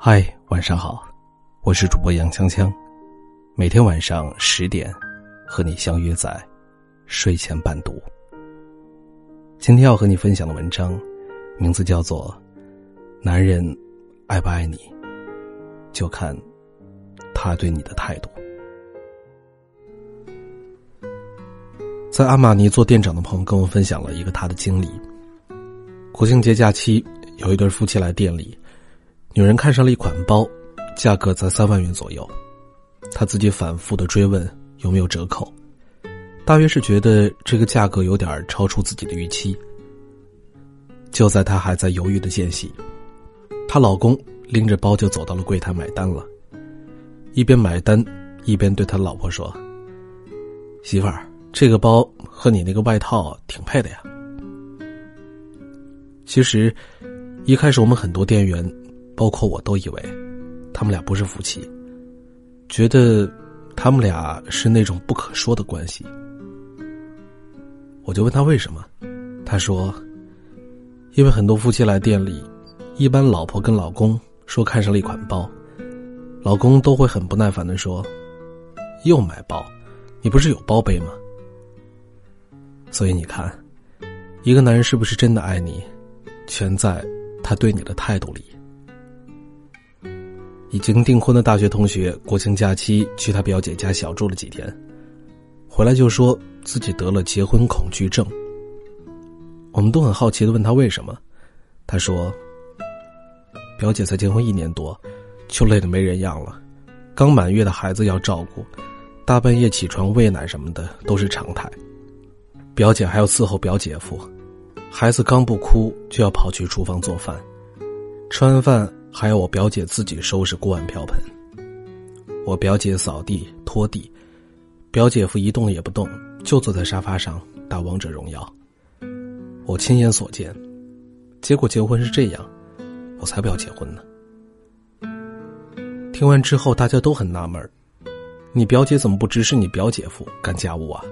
嗨，晚上好，我是主播杨锵锵，每天晚上十点和你相约在睡前伴读。今天要和你分享的文章，名字叫做《男人爱不爱你，就看他对你的态度》。在阿玛尼做店长的朋友跟我分享了一个他的经历。国庆节假期，有一对夫妻来店里。女人看上了一款包，价格在三万元左右，她自己反复的追问有没有折扣，大约是觉得这个价格有点超出自己的预期。就在她还在犹豫的间隙，她老公拎着包就走到了柜台买单了，一边买单一边对他老婆说：“媳妇儿，这个包和你那个外套挺配的呀。”其实，一开始我们很多店员。包括我都以为，他们俩不是夫妻，觉得他们俩是那种不可说的关系。我就问他为什么，他说，因为很多夫妻来店里，一般老婆跟老公说看上了一款包，老公都会很不耐烦的说，又买包，你不是有包背吗？所以你看，一个男人是不是真的爱你，全在他对你的态度里。已经订婚的大学同学，国庆假期去他表姐家小住了几天，回来就说自己得了结婚恐惧症。我们都很好奇的问他为什么，他说：“表姐才结婚一年多，就累得没人样了，刚满月的孩子要照顾，大半夜起床喂奶什么的都是常态。表姐还要伺候表姐夫，孩子刚不哭就要跑去厨房做饭，吃完饭。”还要我表姐自己收拾锅碗瓢盆，我表姐扫地拖地，表姐夫一动也不动，就坐在沙发上打王者荣耀。我亲眼所见，结果结婚是这样，我才不要结婚呢。听完之后，大家都很纳闷你表姐怎么不指使你表姐夫干家务啊？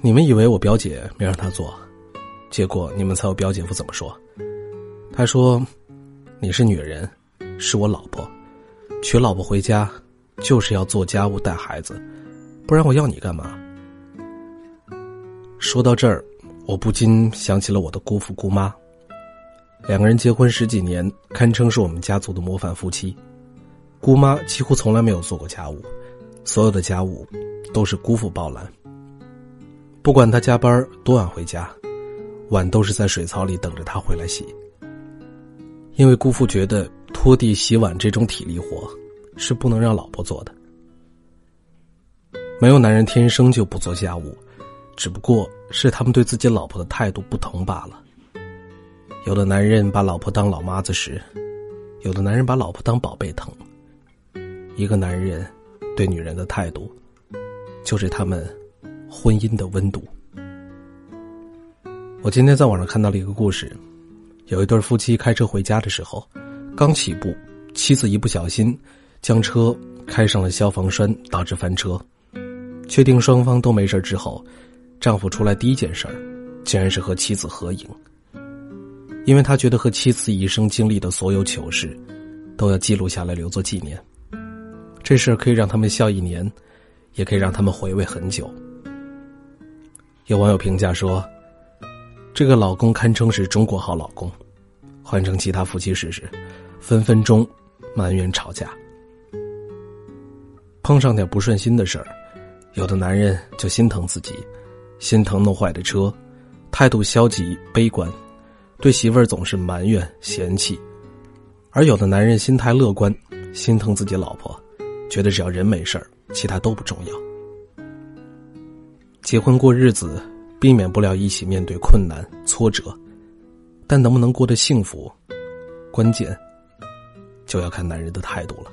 你们以为我表姐没让他做，结果你们猜我表姐夫怎么说？他说。你是女人，是我老婆，娶老婆回家就是要做家务带孩子，不然我要你干嘛？说到这儿，我不禁想起了我的姑父姑妈，两个人结婚十几年，堪称是我们家族的模范夫妻。姑妈几乎从来没有做过家务，所有的家务都是姑父包揽。不管他加班多晚回家，碗都是在水槽里等着他回来洗。因为姑父觉得拖地、洗碗这种体力活是不能让老婆做的。没有男人天生就不做家务，只不过是他们对自己老婆的态度不同罢了。有的男人把老婆当老妈子使，有的男人把老婆当宝贝疼。一个男人对女人的态度，就是他们婚姻的温度。我今天在网上看到了一个故事。有一对夫妻开车回家的时候，刚起步，妻子一不小心将车开上了消防栓，导致翻车。确定双方都没事之后，丈夫出来第一件事儿，竟然是和妻子合影。因为他觉得和妻子一生经历的所有糗事，都要记录下来留作纪念。这事可以让他们笑一年，也可以让他们回味很久。有网友评价说。这个老公堪称是中国好老公，换成其他夫妻试试，分分钟埋怨吵架。碰上点不顺心的事儿，有的男人就心疼自己，心疼弄坏的车，态度消极悲观，对媳妇儿总是埋怨嫌弃；而有的男人心态乐观，心疼自己老婆，觉得只要人没事儿，其他都不重要。结婚过日子。避免不了一起面对困难挫折，但能不能过得幸福，关键就要看男人的态度了。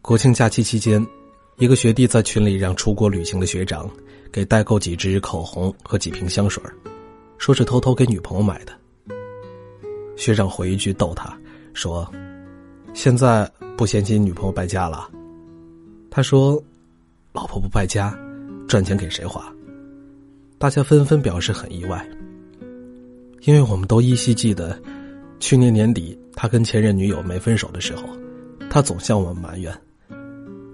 国庆假期期间，一个学弟在群里让出国旅行的学长给代购几支口红和几瓶香水，说是偷偷给女朋友买的。学长回一句逗他，说：“现在不嫌弃女朋友败家了？”他说：“老婆不败家。”赚钱给谁花？大家纷纷表示很意外，因为我们都依稀记得，去年年底，他跟前任女友没分手的时候，他总向我们埋怨：“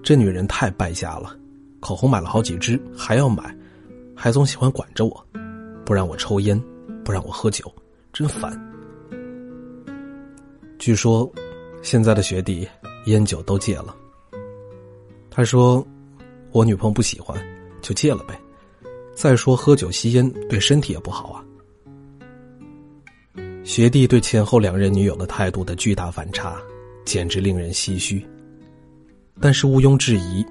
这女人太败家了，口红买了好几支还要买，还总喜欢管着我，不让我抽烟，不让我喝酒，真烦。”据说，现在的学弟烟酒都戒了。他说：“我女朋友不喜欢，就戒了呗。再说喝酒吸烟对身体也不好啊。”学弟对前后两任女友的态度的巨大反差，简直令人唏嘘。但是毋庸置疑，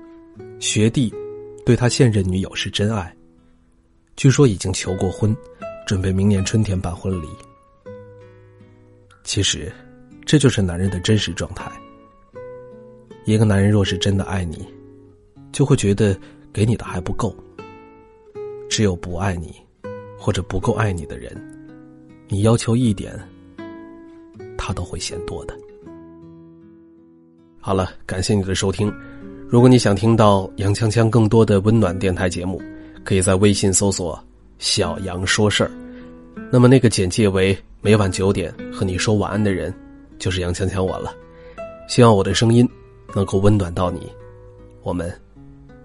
学弟对他现任女友是真爱。据说已经求过婚，准备明年春天办婚礼。其实，这就是男人的真实状态。一个男人若是真的爱你，就会觉得给你的还不够。只有不爱你，或者不够爱你的人。你要求一点，他都会嫌多的。好了，感谢你的收听。如果你想听到杨锵锵更多的温暖电台节目，可以在微信搜索“小杨说事儿”。那么那个简介为每晚九点和你说晚安的人，就是杨锵锵我了。希望我的声音能够温暖到你。我们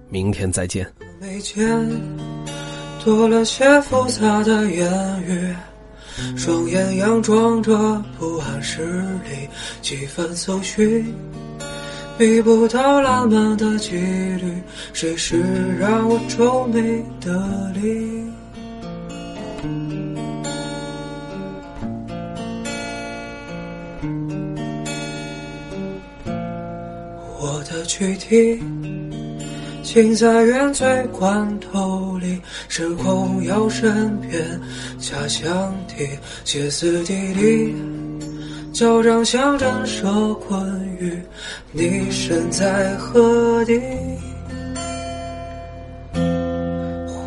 明天再见。眉间多了些复杂的言语。双眼佯装着不谙世理，几番搜寻，觅不到浪漫的几率，谁是让我皱眉的理？我的躯体。心在原罪关头里，时空要身边，假想的，歇斯底里，交账像震慑困于你身在何地？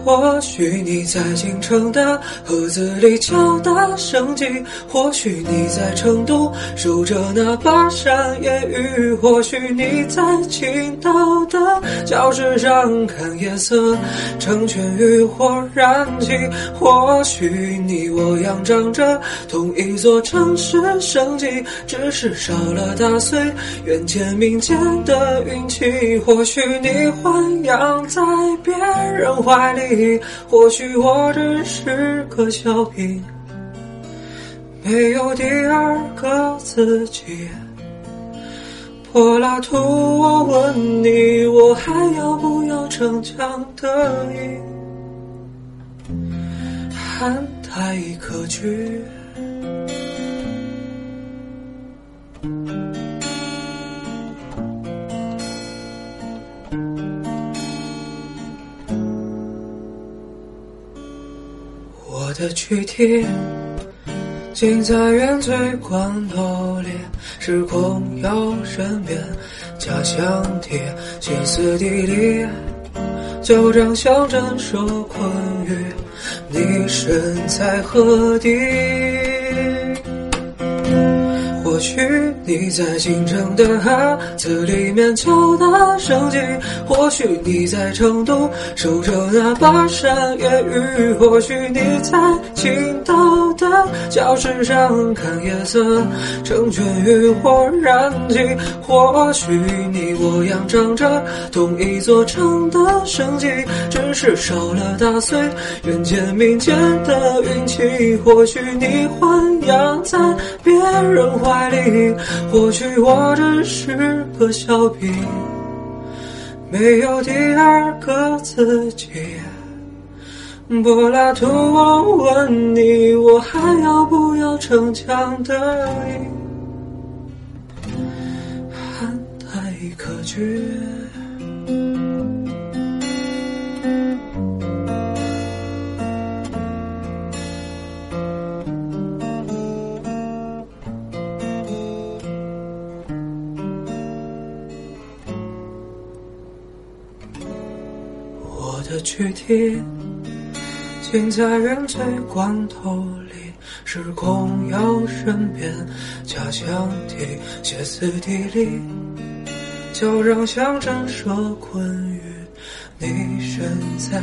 或许你在京城的盒子里敲打声记，或许你在成都守着那巴山夜雨，或许你在青岛的教室上看夜色成全渔火燃起，或许你我仰仗着同一座城市生计，只是少了打碎远见民间的运气，或许你豢养在别人怀里。或许我只是个小兵，没有第二个自己。柏拉图，我问你，我还要不要逞强得意？汉太可我。的躯体，近在原罪关头里，时空要身边，假想敌，歇斯底里，旧账像镇守困于你身在何地？或许你在京城的哈子里面敲打生计，或许你在成都守着那巴山夜雨，或许你在青岛的教室上看夜色成全渔火燃起，或许你我仰仗着同一座城的生机，只是少了打碎人间民间的运气，或许你豢养在别人怀。或许我只是个小兵，没有第二个自己。柏拉图，我问你，我还要不要逞强的意？汉太可掬。躯体，近在人最关头里，时空要身边，假想敌，歇斯底里，就让像震慑困于你身在，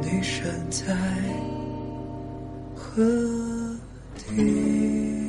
你身在何地？